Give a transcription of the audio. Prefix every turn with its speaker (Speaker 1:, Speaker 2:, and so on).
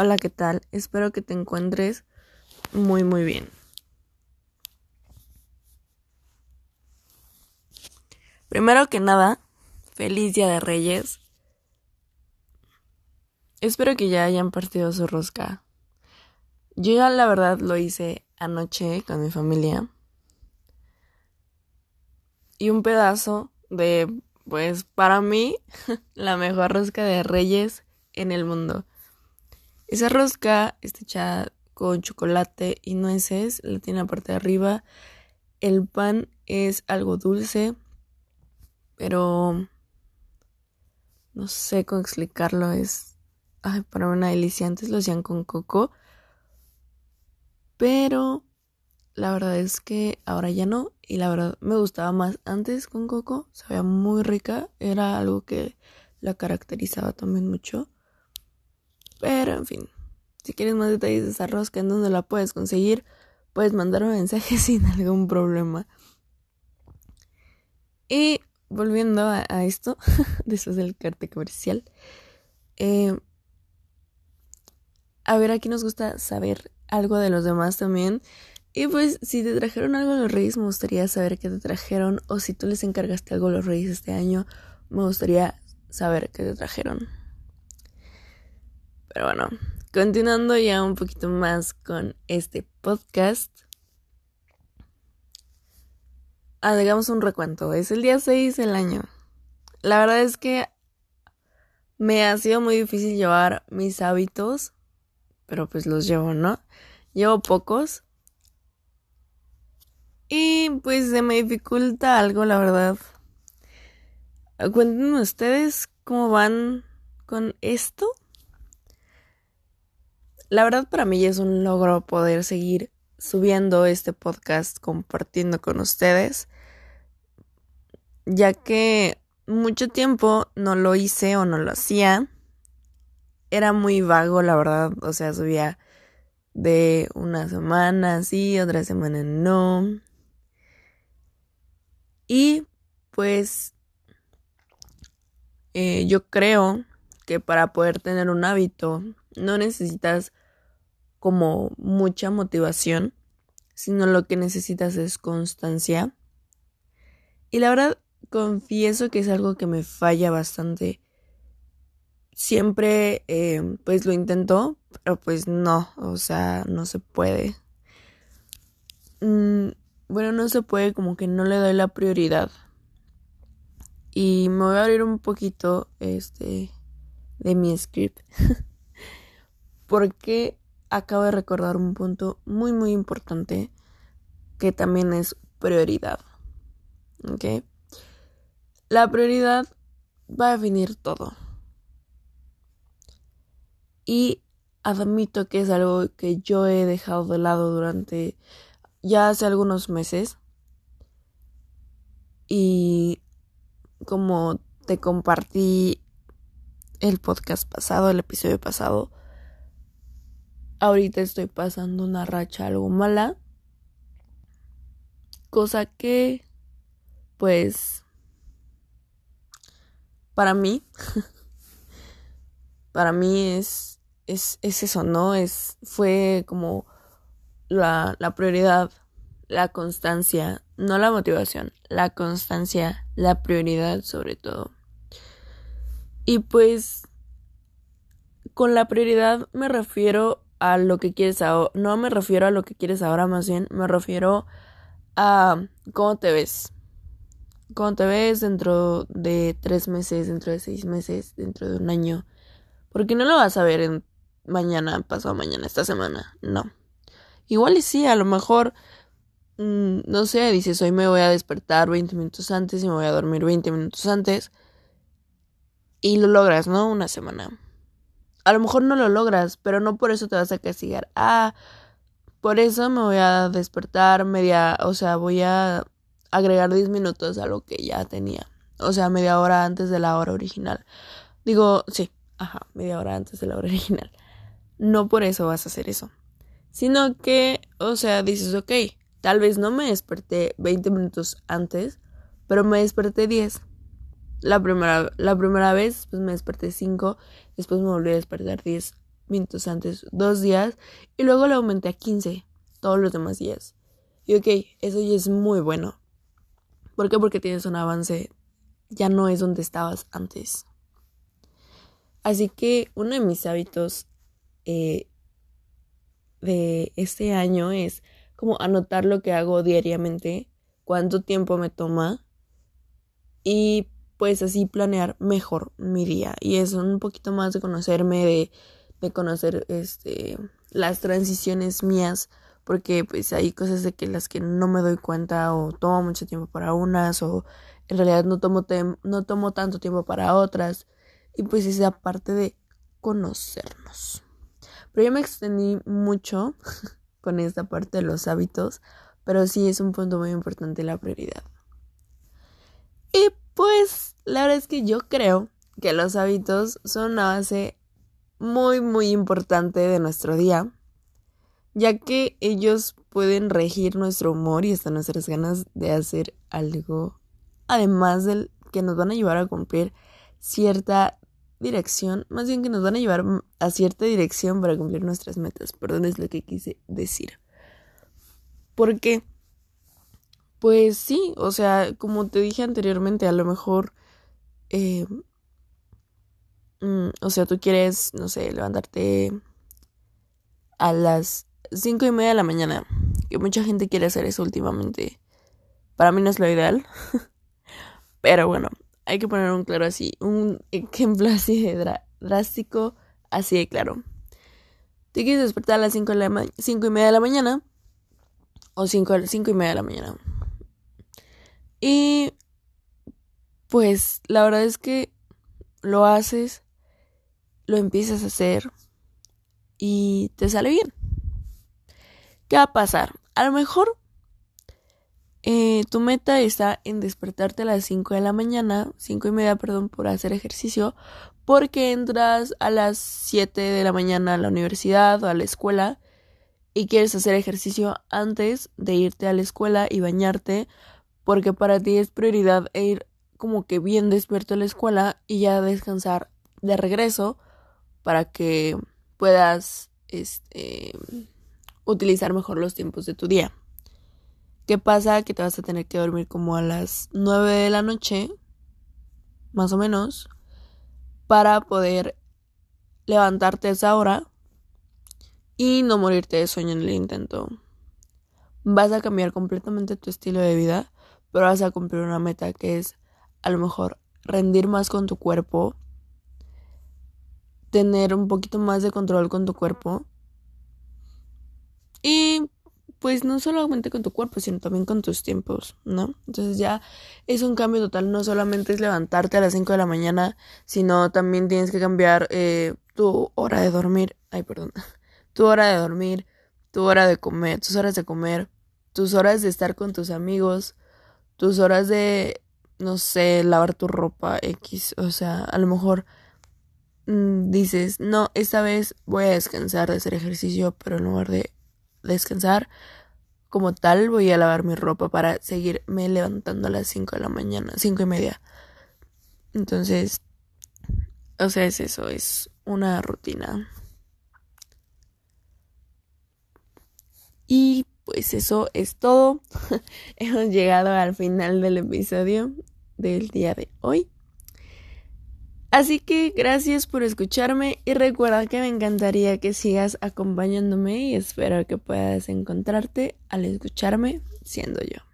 Speaker 1: Hola, ¿qué tal? Espero que te encuentres muy, muy bien. Primero que nada, feliz Día de Reyes. Espero que ya hayan partido su rosca. Yo ya la verdad lo hice anoche con mi familia. Y un pedazo de, pues para mí, la mejor rosca de Reyes en el mundo. Esa rosca está hecha con chocolate y nueces, la tiene la parte de arriba. El pan es algo dulce, pero no sé cómo explicarlo. Es ay, para una delicia. Antes lo hacían con coco, pero la verdad es que ahora ya no. Y la verdad me gustaba más antes con coco. Sabía muy rica. Era algo que la caracterizaba también mucho. Pero en fin, si quieres más detalles de esa rosca en donde la puedes conseguir, puedes mandar un mensaje sin algún problema. Y volviendo a, esto, después del cartel comercial, eh, a ver, aquí nos gusta saber algo de los demás también. Y pues, si te trajeron algo los Reyes, me gustaría saber qué te trajeron. O si tú les encargaste algo a los Reyes este año, me gustaría saber qué te trajeron. Pero bueno, continuando ya un poquito más con este podcast. Hagamos un recuento. Es el día 6 del año. La verdad es que me ha sido muy difícil llevar mis hábitos, pero pues los llevo, ¿no? Llevo pocos. Y pues se me dificulta algo, la verdad. Cuéntenme ustedes cómo van con esto. La verdad para mí es un logro poder seguir subiendo este podcast, compartiendo con ustedes, ya que mucho tiempo no lo hice o no lo hacía. Era muy vago, la verdad, o sea, subía de una semana sí, otra semana no. Y pues eh, yo creo que para poder tener un hábito no necesitas como mucha motivación, sino lo que necesitas es constancia. Y la verdad, confieso que es algo que me falla bastante. Siempre, eh, pues lo intento, pero pues no, o sea, no se puede. Mm, bueno, no se puede, como que no le doy la prioridad. Y me voy a abrir un poquito, este, de mi script. Porque acabo de recordar un punto muy muy importante que también es prioridad. ¿Ok? La prioridad va a definir todo. Y admito que es algo que yo he dejado de lado durante ya hace algunos meses. Y como te compartí el podcast pasado, el episodio pasado, ahorita estoy pasando una racha algo mala. Cosa que, pues, para mí, para mí es, es, es, eso, ¿no? Es, fue como la, la prioridad, la constancia, no la motivación, la constancia, la prioridad sobre todo. Y pues, con la prioridad me refiero a lo que quieres ahora. No me refiero a lo que quieres ahora, más bien me refiero a cómo te ves. Cómo te ves dentro de tres meses, dentro de seis meses, dentro de un año. Porque no lo vas a ver en mañana, pasado mañana, esta semana. No. Igual y sí, a lo mejor, mm, no sé, dices, hoy me voy a despertar 20 minutos antes y me voy a dormir 20 minutos antes. Y lo logras, ¿no? Una semana a lo mejor no lo logras, pero no por eso te vas a castigar. Ah, por eso me voy a despertar media, o sea, voy a agregar 10 minutos a lo que ya tenía. O sea, media hora antes de la hora original. Digo, sí, ajá, media hora antes de la hora original. No por eso vas a hacer eso. Sino que, o sea, dices, ok, tal vez no me desperté 20 minutos antes, pero me desperté 10. La primera, la primera vez, pues me desperté 5, después me volví a despertar 10 minutos antes, dos días, y luego lo aumenté a 15 todos los demás días. Y ok, eso ya es muy bueno. ¿Por qué? Porque tienes un avance, ya no es donde estabas antes. Así que uno de mis hábitos eh, de este año es como anotar lo que hago diariamente, cuánto tiempo me toma y pues así planear mejor mi día. Y es un poquito más de conocerme, de, conocer este, las transiciones mías, porque pues hay cosas de que las que no me doy cuenta o tomo mucho tiempo para unas o en realidad no tomo, no tomo tanto tiempo para otras. Y pues esa parte de conocernos. Pero yo me extendí mucho con esta parte de los hábitos, pero sí es un punto muy importante la prioridad. Y pues la verdad es que yo creo que los hábitos son una base muy muy importante de nuestro día, ya que ellos pueden regir nuestro humor y hasta nuestras ganas de hacer algo, además del que nos van a ayudar a cumplir cierta dirección, más bien que nos van a llevar a cierta dirección para cumplir nuestras metas, perdón es lo que quise decir. ¿Por qué? Pues sí, o sea, como te dije anteriormente, a lo mejor, eh, mm, o sea, tú quieres, no sé, levantarte a las cinco y media de la mañana, que mucha gente quiere hacer eso últimamente. Para mí no es lo ideal, pero bueno, hay que poner un claro así, un ejemplo así de drástico, así de claro. Te quieres despertar a las cinco, de la cinco y media de la mañana, o cinco, cinco y media de la mañana y pues la verdad es que lo haces, lo empiezas a hacer y te sale bien. ¿Qué va a pasar? A lo mejor eh, tu meta está en despertarte a las 5 de la mañana, 5 y media, perdón, por hacer ejercicio, porque entras a las 7 de la mañana a la universidad o a la escuela y quieres hacer ejercicio antes de irte a la escuela y bañarte porque para ti es prioridad ir como que bien despierto a la escuela y ya descansar de regreso para que puedas este, utilizar mejor los tiempos de tu día. ¿Qué pasa? Que te vas a tener que dormir como a las 9 de la noche, más o menos, para poder levantarte a esa hora y no morirte de sueño en el intento. Vas a cambiar completamente tu estilo de vida pero vas a cumplir una meta que es a lo mejor rendir más con tu cuerpo, tener un poquito más de control con tu cuerpo. Y pues no solamente con tu cuerpo, sino también con tus tiempos, ¿no? Entonces ya es un cambio total, no solamente es levantarte a las 5 de la mañana, sino también tienes que cambiar eh, tu hora de dormir, ay, perdón, tu hora de dormir, tu hora de comer, tus horas de comer, tus horas de estar con tus amigos, tus horas de, no sé, lavar tu ropa X, o sea, a lo mejor mm, dices, no, esta vez voy a descansar de hacer ejercicio, pero en lugar de descansar como tal, voy a lavar mi ropa para seguirme levantando a las 5 de la mañana, cinco y media. Entonces, o sea, es eso, es una rutina. Y pues eso es todo. Hemos llegado al final del episodio del día de hoy. Así que gracias por escucharme y recuerda que me encantaría que sigas acompañándome y espero que puedas encontrarte al escucharme siendo yo.